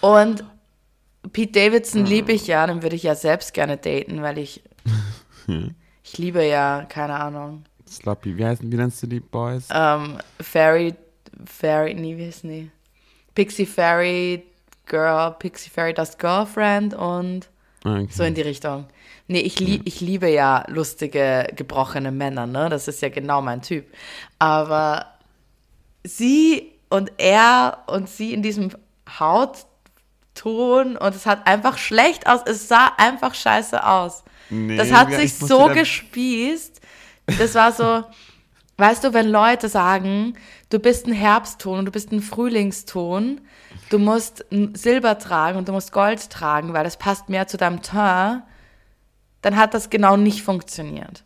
Und Pete Davidson liebe ich ja, den würde ich ja selbst gerne daten, weil ich, ich liebe ja, keine Ahnung, Sloppy, wie heißen, wie nennst du die Boys? ähm, Fairy, Fairy, nee, wie heißt die? Pixie Fairy Girl, Pixie Fairy Dust Girlfriend und Okay. so in die Richtung. Nee, ich, lieb, ich liebe ja lustige, gebrochene Männer, ne? Das ist ja genau mein Typ. Aber sie und er und sie in diesem Hautton und es hat einfach schlecht aus. Es sah einfach scheiße aus. Nee, das hat sich so wieder- gespießt. Das war so, weißt du, wenn Leute sagen, du bist ein Herbstton und du bist ein Frühlingston, du musst Silber tragen und du musst Gold tragen, weil das passt mehr zu deinem Teint, dann hat das genau nicht funktioniert.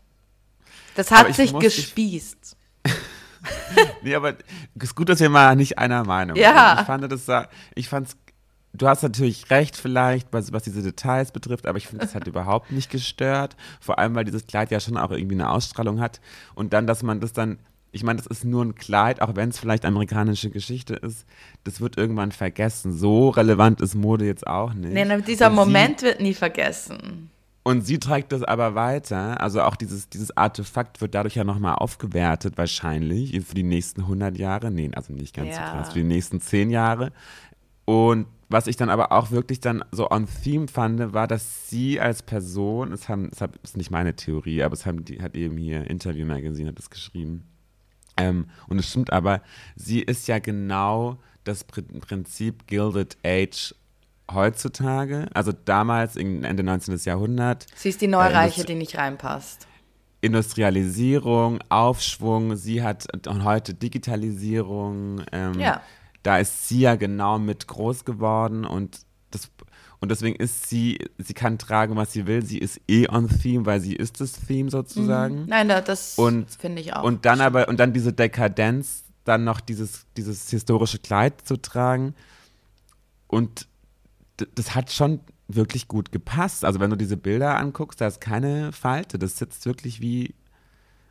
Das hat ich sich gespießt. Nee, aber es ist gut, dass wir mal nicht einer Meinung Ja. sind. Ich fand das da, ich fand's, du hast natürlich recht vielleicht, was, was diese Details betrifft, aber ich finde, das hat überhaupt nicht gestört. Vor allem, weil dieses Kleid ja schon auch irgendwie eine Ausstrahlung hat. Und dann, dass man das dann, ich meine, das ist nur ein Kleid, auch wenn es vielleicht amerikanische Geschichte ist, das wird irgendwann vergessen. So relevant ist Mode jetzt auch nicht. Nee, dieser Und Moment wird nie vergessen. Und sie trägt das aber weiter. Also auch dieses, dieses Artefakt wird dadurch ja nochmal aufgewertet, wahrscheinlich, für die nächsten 100 Jahre. Nee, also nicht ganz Ja. so krass, für die nächsten 10 Jahre. Und was ich dann aber auch wirklich dann so on theme fand, war, dass sie als Person, es haben, es hat- ist nicht meine Theorie, aber es haben, die, hat eben hier Interview Magazine hat es geschrieben. Ähm, und es stimmt aber, sie ist ja genau das Prin- Prinzip Gilded Age heutzutage, also damals in Ende 19. Jahrhundert, Sie ist die Neureiche, das- die nicht reinpasst. Industrialisierung, Aufschwung, sie hat und heute Digitalisierung. Ähm, Ja. Da ist sie ja genau mit groß geworden und das und deswegen ist sie, sie kann tragen, was sie will. Sie ist eh on Theme, weil sie ist das Theme sozusagen. Nein, da- das finde ich auch. Und dann aber, und dann diese Dekadenz, dann noch dieses, dieses historische Kleid zu tragen. Und das hat schon wirklich gut gepasst. Also wenn du diese Bilder anguckst, da ist keine Falte. Das sitzt wirklich wie,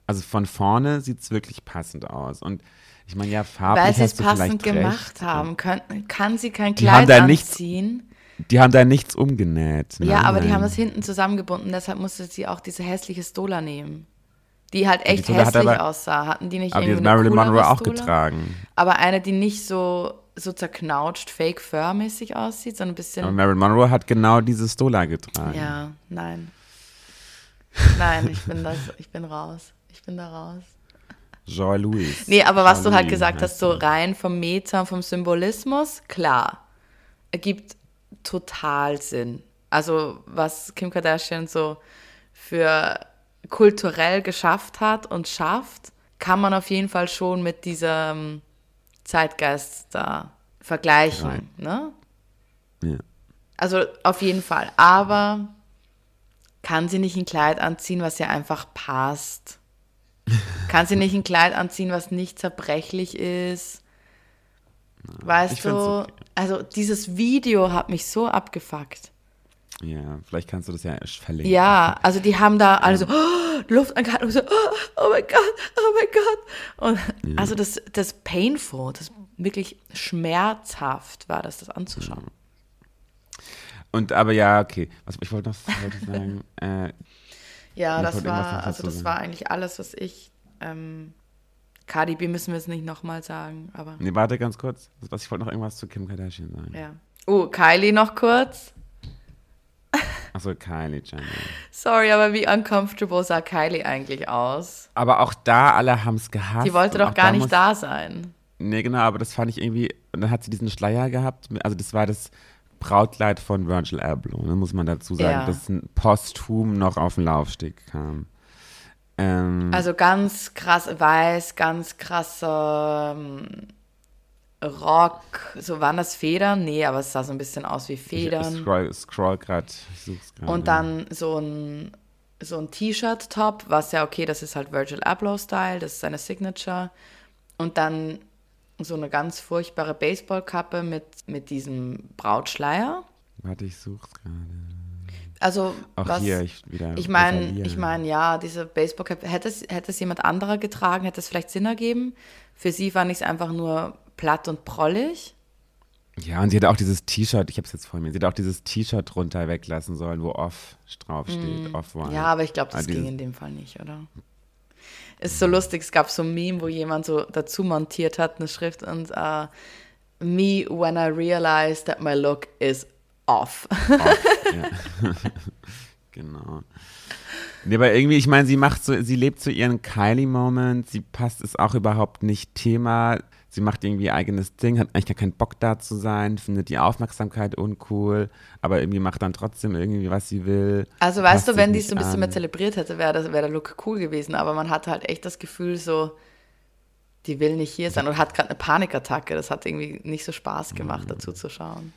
also von vorne sieht es wirklich passend aus. Und ich meine, ja, farblich Weil sie es passend gemacht recht. haben. Können, kann sie kein Die Kleid nichts- anziehen? Die haben da nichts umgenäht. Ja, aber die Nein. haben das hinten zusammengebunden, deshalb musste sie auch diese hässliche Stola nehmen. Die halt echt hat hässlich aber- aussah. Hatten die nicht Aber die hat irgendwie eine Marilyn Monroe auch Stola? getragen. Aber eine, die nicht so, so zerknautscht, fake fur-mäßig aussieht, sondern ein bisschen. Aber Marilyn Monroe hat genau diese Stola getragen. ja, nein. Nein, ich bin das, ich bin raus. Ich bin da raus. Joy Louis. Nee, aber was du halt gesagt hast, so rein vom Meta, vom Symbolismus, klar, ergibt total Sinn. Also was Kim Kardashian so für kulturell geschafft hat und schafft, kann man auf jeden Fall schon mit diesem Zeitgeist da vergleichen. Ne? Ja. Also auf jeden Fall. Aber kann sie nicht ein Kleid anziehen, was ihr einfach passt? Kann sie nicht ein Kleid anziehen, was nicht zerbrechlich ist? Weißt ich du, okay. also dieses Video hat mich so abgefuckt. Ja, vielleicht kannst du das ja verlinken. Ja, also die haben da alle so oh, Luft angehalten und so, oh, oh mein Gott, oh mein Gott. Und also das, das painful, das wirklich schmerzhaft war das, das anzuschauen. Und aber ja, okay. Was ich wollte noch wollte sagen. äh, Ja, das war, also das sagen. war eigentlich alles, was ich. Ähm, Cardi B müssen wir es nicht nochmal sagen, aber nee, warte ganz kurz. Was, ich wollte noch irgendwas zu Kim Kardashian sagen. ja. Oh, Kylie noch kurz. Achso, Kylie Jenner. Sorry, aber wie uncomfortable sah Kylie eigentlich aus? Aber auch da, alle haben es gehasst. Die wollte doch gar nicht muss- da sein. Nee, genau, aber das fand ich irgendwie. Und dann hat sie diesen Schleier gehabt. Also, das war das Brautkleid von Virgil Abloh, ne, muss man dazu sagen, Ja. dass ein posthum noch auf den Laufsteg kam. Ähm, Also ganz krass weiß, ganz krasser ähm, Rock. So waren das Federn? Nee, aber es sah so ein bisschen aus wie ich Federn. scroll, scroll ich such's grad. Und dann so ein, so ein T-Shirt-Top, was ja okay, das ist halt Virgil Abloh-Style, das ist seine Signature. Und dann so eine ganz furchtbare Baseballkappe mit, mit diesem Brautschleier. Warte, ich such's gerade. Also, Auch was, hier, ich wieder. ich meine, ich meine, ja, diese Baseball-Cap, hätte es, hätte es jemand anderer getragen, hätte es vielleicht Sinn ergeben. Für sie fand ich es einfach nur platt und prollig. Ja, und sie hat auch dieses T-Shirt, ich hab's jetzt vor mir, sie hat auch dieses T-Shirt drunter weglassen sollen, wo off draufsteht, off white. Mm. Ja, aber ich glaube, das Ah, ging in dem Fall nicht, oder? Ist so lustig, es gab so ein Meme, wo jemand so dazu montiert hat, eine Schrift und äh, Me when I realized that my look is off. Genau. Nee, aber irgendwie, ich meine, sie macht so, sie lebt so ihren Kylie-Moment, sie passt, ist auch überhaupt nicht Thema. Sie macht irgendwie ihr eigenes Ding, hat eigentlich gar keinen Bock da zu sein, findet die Aufmerksamkeit uncool, aber irgendwie macht dann trotzdem irgendwie, was sie will. Also weißt du, wenn die es so ein bisschen mehr an. zelebriert hätte, wäre das- wäre der Look cool gewesen. Aber man hatte halt echt das Gefühl so, die will nicht hier sein und hat gerade eine Panikattacke. Das hat irgendwie nicht so Spaß gemacht, Mhm. dazu zu schauen.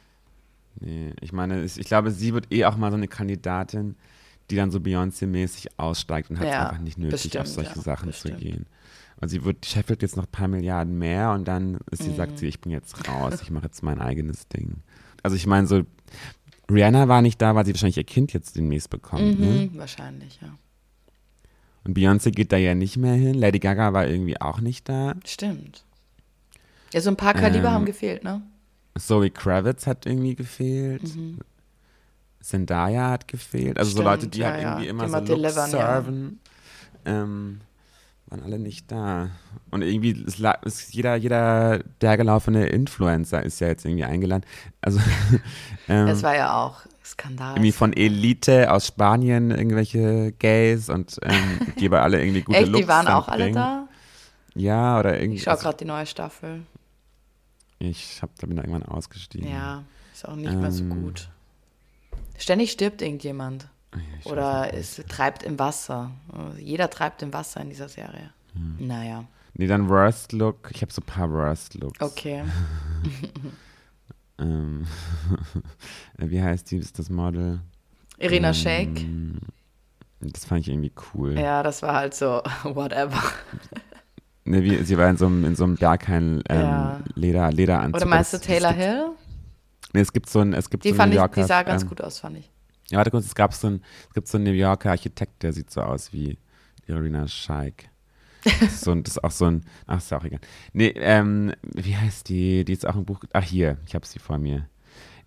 Nee, ich meine, ich, ich glaube, sie wird eh auch mal so eine Kandidatin, die dann so Beyoncé-mäßig aussteigt und hat es Ja, einfach nicht nötig, bestimmt, auf solche ja, Sachen bestimmt. zu gehen. Und sie wird, scheffelt jetzt noch ein paar Milliarden mehr und dann ist sie, Mhm. sagt sie, ich bin jetzt raus, ich mache jetzt mein eigenes Ding. Also ich meine, so, Rihanna war nicht da, weil sie wahrscheinlich ihr Kind jetzt demnächst bekommt. Ne? Mhm, wahrscheinlich, ja. Und Beyoncé geht da ja nicht mehr hin. Lady Gaga war irgendwie auch nicht da. Stimmt. Ja, so ein paar Kaliber Ähm, haben gefehlt, ne? Zoe Kravitz hat irgendwie gefehlt. Zendaya hat gefehlt. Also so Mhm. Stimmt, Leute, die ja, halt ja. irgendwie immer Die so mal Looks delivern, ja. serven. Ähm, waren alle nicht da. Und irgendwie ist, ist jeder, jeder der gelaufene Influencer ist ja jetzt irgendwie eingeladen. Also ähm, Es war ja auch Skandal. irgendwie von Elite aus Spanien irgendwelche Gays und ähm, die aber alle irgendwie gute Echt, Looks die waren auch alle bringen. da? Ja, oder irgendwie. Ich schaue also, gerade die neue Staffel. ich hab, da bin da irgendwann ausgestiegen. Ja, ist auch nicht mehr so Ähm, gut. Ständig stirbt irgendjemand. Ich Oder es treibt im Wasser. Jeder treibt im Wasser in dieser Serie. Hm. Naja, Nee, dann Worst Look. Ich habe so ein paar Worst Looks. okay. Ähm, wie heißt die, ist das Model? Irina Ähm, Shayk. Das fand ich irgendwie cool. Ja, das war halt so, whatever. Ne, wie, sie war in so einem, in so einem Berghain ähm, Ja. Leder, Lederanzug. Oder meinst du Taylor Hill? Nee, es gibt so ein, es gibt Die so einen fand New ich, Yorker, die sah ganz ähm, gut aus, fand ich. Ja, warte kurz, es gab so ein, es gibt so einen New Yorker Architekt, der sieht so aus wie Irina Shayk. so ein, das ist auch so ein, ach, ist ja auch egal. Nee, ähm, wie heißt die? Die ist auch im Buch, ach hier, ich habe sie vor mir.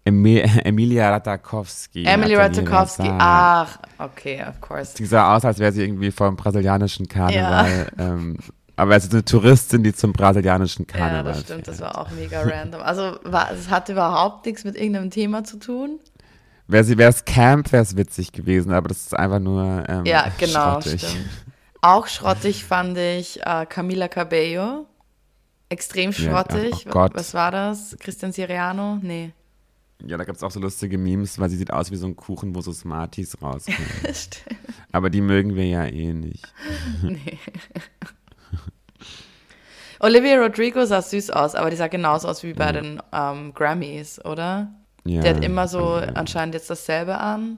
Emi Emilia Ratakowski. Ratajkowski. Versailles. Ach, okay, of course. Die sah aus, als wäre sie irgendwie vom brasilianischen Karneval. Ähm, aber es ist eine Touristin, die zum brasilianischen Ja, Karneval das stimmt, das fährt. war auch mega random. Also, war, es hatte überhaupt nichts mit irgendeinem Thema zu tun. Wäre es Camp, wäre es witzig gewesen, aber das ist einfach nur ähm, Ja, genau, schrottig. stimmt. Auch schrottig fand ich äh, Camila Cabello. Extrem Ja, schrottig. ach, oh Gott. Was war das? Christian Siriano? Nee. Ja, da gibt es auch so lustige Memes, weil sie sieht aus wie so ein Kuchen, wo so Smarties rauskommen. Aber die mögen wir ja eh nicht. Nee. Olivia Rodrigo sah süß aus, aber die sah genauso aus wie bei den ähm, Grammys, oder? Ja, Die hat immer so anscheinend jetzt dasselbe an.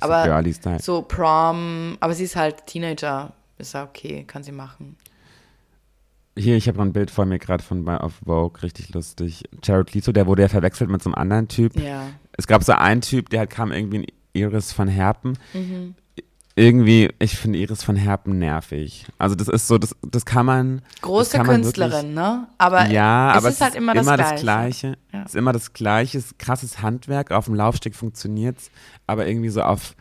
so Aber so Prom, aber sie ist halt Teenager. Ist ja okay, kann sie machen. Hier, ich habe noch ein Bild vor mir gerade von auf Vogue, richtig lustig. Jared Leto, der wurde ja verwechselt mit so einem anderen Typ. Ja. Es gab so einen Typ, der halt kam irgendwie in Iris von Herpen. Mhm. Irgendwie, ich finde Iris von Herpen nervig. Also das ist so, das, das kann man. Große das kann man Künstlerin, wirklich- ne? Aber ja, es aber ist halt immer, das, Gleiche. Gleiche. Ja. Es ist immer das Gleiche. Es ist krasses Handwerk. Auf dem Laufsteg funktioniert's, aber irgendwie so auf.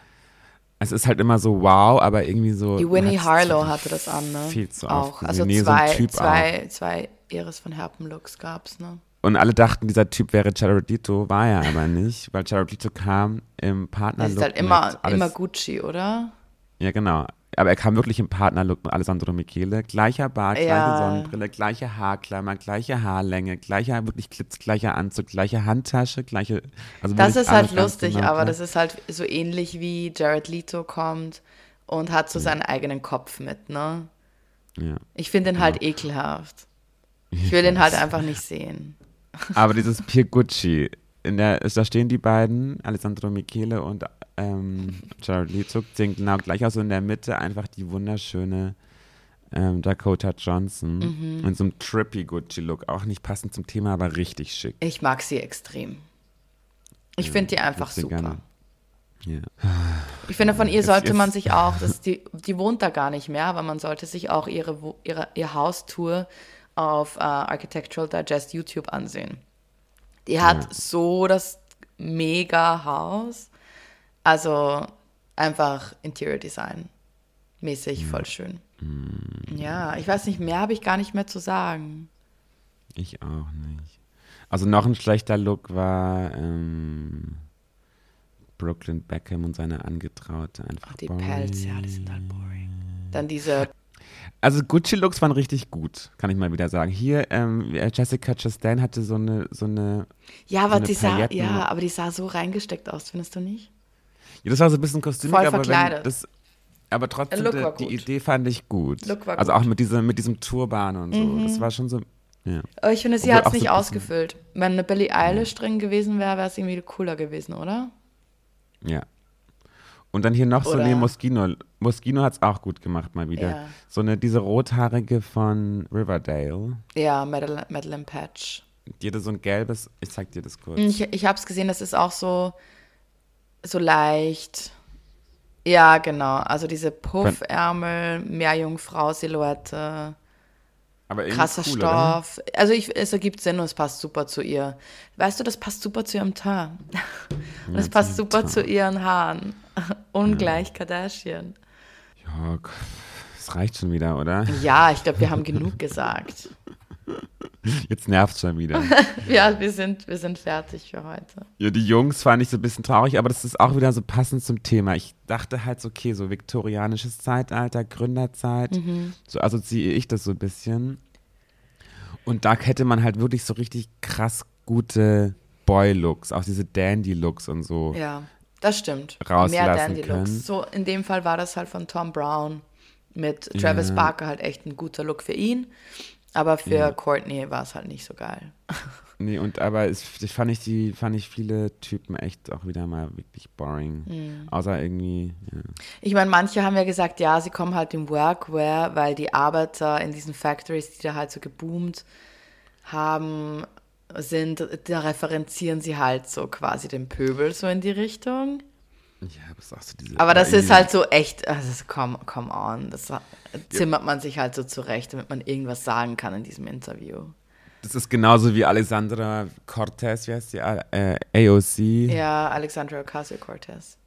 Es ist halt immer so wow, aber irgendwie so. Die Winnie Harlow hatte das an, ne? Viel zu auch. oft Also. Nee, so zwei, ein Typ zwei, zwei Iris von Herpen Looks gab's, ne? Und alle dachten, dieser Typ wäre Leto, war er aber nicht, weil Leto kam im Das Partnerlook. ist halt immer, alles, immer Gucci, oder? Ja, genau. Aber er kam wirklich im Partnerlook mit Alessandro Michele. Gleicher Bart, Ja. gleiche Sonnenbrille, gleiche Haarklammer, gleiche Haarlänge, gleicher, wirklich klitzgleicher Anzug, gleiche Handtasche, gleiche. Also Das ist halt lustig, genau aber gleich. das ist halt so ähnlich wie Jared Leto kommt und hat so seinen eigenen Kopf mit, ne? Ja. Ich finde ihn halt ekelhaft. Ich will ihn halt einfach nicht sehen. Aber dieses Pier Gucci, in der, da stehen die beiden, Alessandro Michele und ähm, Jared Leto, sehen genau gleich aus. Und in der Mitte einfach die wunderschöne ähm, Dakota Johnson Mhm. in so einem trippy Gucci-Look. Auch nicht passend zum Thema, aber richtig schick. Ich mag sie extrem. Ich finde die einfach super. gerne. Ja. Ich finde, von ihr sollte man sich auch, das, die, die wohnt da gar nicht mehr, aber man sollte sich auch ihre, ihre ihr Haustour auf äh, Architectural Digest YouTube ansehen. Die hat so das mega Haus. Also einfach Interior Design mäßig voll schön. Mm. Ja, ich weiß nicht, mehr habe ich gar nicht mehr zu sagen. Ich auch nicht. Also noch ein schlechter Look war ähm, Brooklyn Beckham und seine Angetraute einfach Die boring. Pelz, ja, die sind halt boring. Dann diese, Also Gucci-Looks waren richtig gut, kann ich mal wieder sagen. Hier, ähm, Jessica Chastain hatte so eine, so eine, ja, aber eine die sah, ja, aber die sah so reingesteckt aus, findest du nicht? ja, das war so ein bisschen kostümig, Voll aber verkleidet. das, aber trotzdem, die, die. Idee fand ich gut. Also. Mhm. auch mit diesem, mit diesem Turban und so. Das war schon so, ja. Aber ich finde, sie hat es so nicht bisschen- ausgefüllt. Wenn eine Billie Eilish drin gewesen wäre, wäre es irgendwie cooler gewesen, oder? Ja. Und dann hier noch so, Oder- nee, Moschino. Moschino hat es auch gut gemacht mal wieder. Ja. So eine, diese rothaarige von Riverdale. Ja, Madeline, Madeline Patch. Die hatte so ein gelbes, ich zeig dir das kurz. Ich, ich habe es gesehen, das ist auch so, so leicht. Ja, genau. Also diese Puffärmel, Meerjungfrau-Silhouette, Aber krasser cool, oder? Stoff. Also ich, es ergibt Sinn und es passt super zu ihr. Weißt du, das passt super zu ihrem Teint. Und es passt super zu ihren Haaren. Ungleich Kardashian. Ja, das reicht schon wieder, oder? Ja, ich glaube, wir haben genug gesagt. Jetzt nervt schon wieder. Ja, wir sind, wir sind fertig für heute. ja, die Jungs fand ich so ein bisschen traurig, aber das ist auch wieder so passend zum Thema. Ich dachte halt so, okay, so viktorianisches Zeitalter, Gründerzeit, Mhm. so assoziiere ich das so ein bisschen. Und da hätte man halt wirklich so richtig krass gute Boy-Looks, auch diese Dandy-Looks und so. Ja, das stimmt. rauslassen Mehr Dandy können. Looks. So in dem Fall war das halt von Tom Brown mit Travis Ja. Barker halt echt ein guter Look für ihn. Aber für Courtney war es halt nicht so geil. Nee, und aber es, das fand ich die, fand ich viele Typen echt auch wieder mal wirklich boring. Mhm. Außer irgendwie, ja. Ich meine, manche haben ja gesagt, ja, sie kommen halt im Workwear, weil die Arbeiter in diesen Factories, die da halt so geboomt haben, sind, da referenzieren sie halt so quasi den Pöbel so in die Richtung. Ja, aber auch so diese. Aber das ist halt so echt, also come, come on, das zimmert man sich halt so zurecht, damit man irgendwas sagen kann in diesem Interview. Das ist genauso wie Alessandra Cortez, wie heißt die? Äh, AOC. Ja, Alexandra Ocasio-Cortez.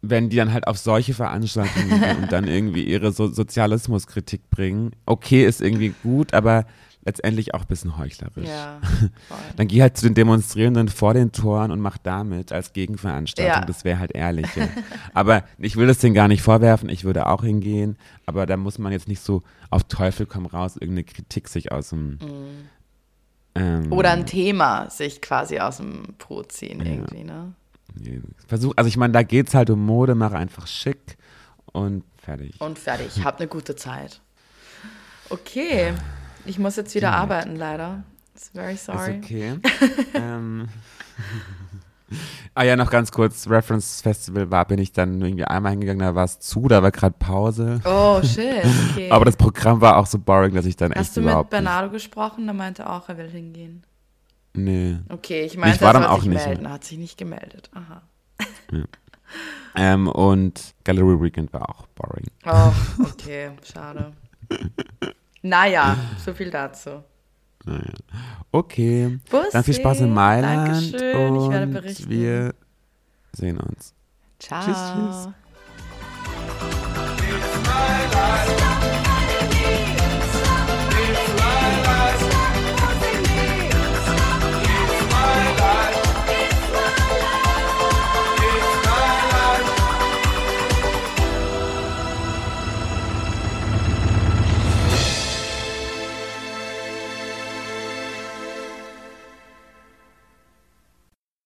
Wenn die dann halt auf solche Veranstaltungen gehen und dann irgendwie ihre so Sozialismuskritik bringen. Okay, ist irgendwie gut, aber letztendlich auch ein bisschen heuchlerisch. Ja. Dann geh halt zu den Demonstrierenden vor den Toren und mach damit als Gegenveranstaltung. Ja. Das wäre halt ehrlicher. aber ich will das denen gar nicht vorwerfen. Ich würde auch hingehen. Aber da muss man jetzt nicht so auf Teufel komm raus irgendeine Kritik sich aus dem. Ähm, Mhm. Oder ein Thema sich quasi aus dem Po ziehen irgendwie, ne? Versuch, also ich meine, da geht es halt um Mode, mach einfach schick und fertig. Und fertig, hab eine gute Zeit. Okay, ich muss jetzt wieder arbeiten, leider. It's very sorry. Ist okay. ähm, ah ja, noch ganz kurz, Reference Festival war, bin ich dann irgendwie einmal hingegangen, da war es zu, da war gerade Pause. Oh, shit, okay. Aber das Programm war auch so boring, dass ich dann echt Hast du mit Bernardo gesprochen? Der meinte auch, er will hingehen. Nee. Okay, ich meinte, Ich war er dann auch sich nicht. melden. Hat sich nicht gemeldet. Aha. Ähm, und Gallery Weekend war auch boring. Oh, okay, schade. Naja, so viel dazu. Okay. Bussi, Dann viel Spaß in Mailand. Dankeschön, ich werde und berichten. Wir sehen uns. Ciao. Tschüss, tschüss.